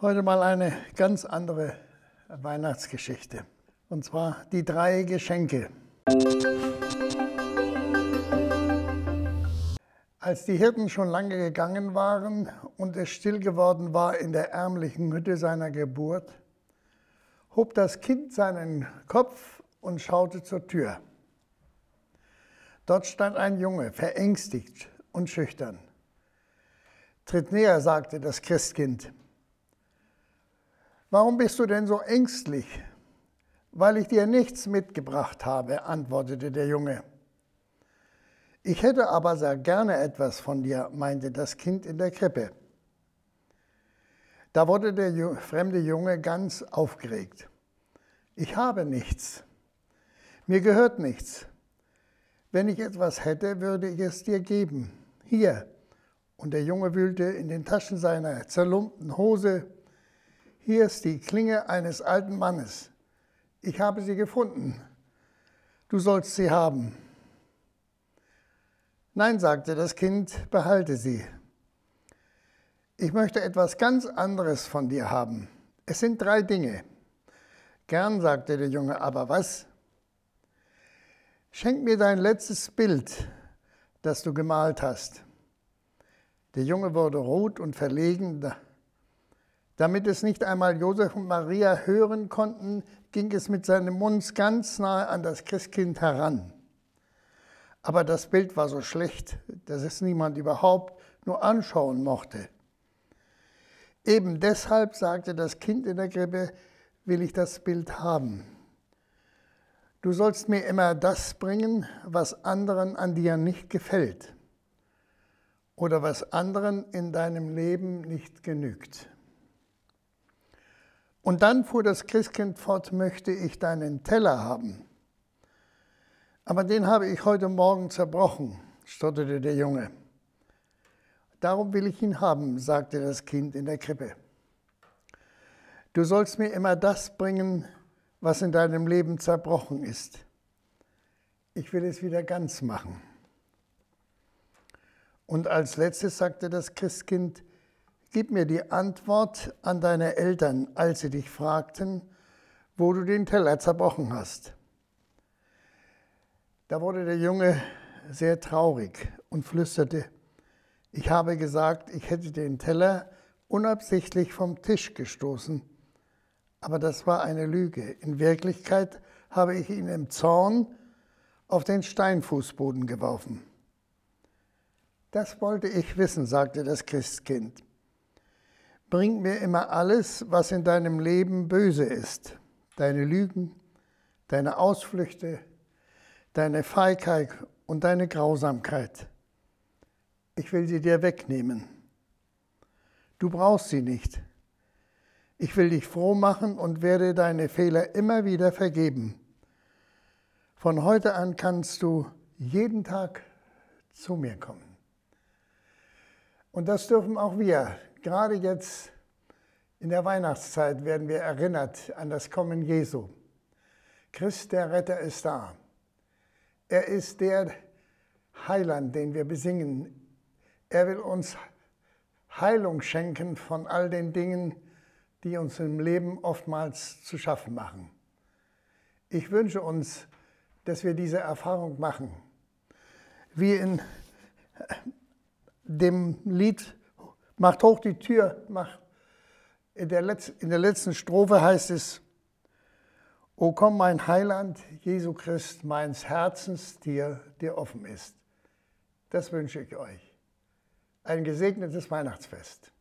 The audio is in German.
Heute mal eine ganz andere Weihnachtsgeschichte. Und zwar die drei Geschenke. Als die Hirten schon lange gegangen waren und es still geworden war in der ärmlichen Hütte seiner Geburt, hob das Kind seinen Kopf und schaute zur Tür. Dort stand ein Junge, verängstigt und schüchtern. Tritt näher, sagte das Christkind. Warum bist du denn so ängstlich? Weil ich dir nichts mitgebracht habe, antwortete der Junge. Ich hätte aber sehr gerne etwas von dir, meinte das Kind in der Krippe. Da wurde der fremde Junge ganz aufgeregt. Ich habe nichts. Mir gehört nichts. Wenn ich etwas hätte, würde ich es dir geben. Hier. Und der Junge wühlte in den Taschen seiner zerlumpten Hose hier ist die Klinge eines alten Mannes. Ich habe sie gefunden. Du sollst sie haben. Nein, sagte das Kind, behalte sie. Ich möchte etwas ganz anderes von dir haben. Es sind drei Dinge. Gern, sagte der Junge, aber was? Schenk mir dein letztes Bild, das du gemalt hast. Der Junge wurde rot und verlegen, damit es nicht einmal Josef und Maria hören konnten, ging es mit seinem Mund ganz nahe an das Christkind heran. Aber das Bild war so schlecht, dass es niemand überhaupt nur anschauen mochte. Eben deshalb sagte das Kind in der Krippe, will ich das Bild haben. Du sollst mir immer das bringen, was anderen an dir nicht gefällt oder was anderen in deinem Leben nicht genügt. Und dann fuhr das Christkind fort, möchte ich deinen Teller haben. Aber den habe ich heute Morgen zerbrochen, stotterte der Junge. Darum will ich ihn haben, sagte das Kind in der Krippe. Du sollst mir immer das bringen, was in deinem Leben zerbrochen ist. Ich will es wieder ganz machen. Und als letztes sagte das Christkind, Gib mir die Antwort an deine Eltern, als sie dich fragten, wo du den Teller zerbrochen hast. Da wurde der Junge sehr traurig und flüsterte, ich habe gesagt, ich hätte den Teller unabsichtlich vom Tisch gestoßen, aber das war eine Lüge. In Wirklichkeit habe ich ihn im Zorn auf den Steinfußboden geworfen. Das wollte ich wissen, sagte das Christkind. Bring mir immer alles, was in deinem Leben böse ist. Deine Lügen, deine Ausflüchte, deine Feigheit und deine Grausamkeit. Ich will sie dir wegnehmen. Du brauchst sie nicht. Ich will dich froh machen und werde deine Fehler immer wieder vergeben. Von heute an kannst du jeden Tag zu mir kommen. Und das dürfen auch wir Gerade jetzt in der Weihnachtszeit werden wir erinnert an das Kommen Jesu. Christ, der Retter, ist da. Er ist der Heiland, den wir besingen. Er will uns Heilung schenken von all den Dingen, die uns im Leben oftmals zu schaffen machen. Ich wünsche uns, dass wir diese Erfahrung machen. Wie in dem Lied Macht hoch die Tür. Mach. In, der Letz-, in der letzten Strophe heißt es, O komm, mein Heiland, Jesu Christ, meines Herzens dir, dir offen ist. Das wünsche ich euch. Ein gesegnetes Weihnachtsfest.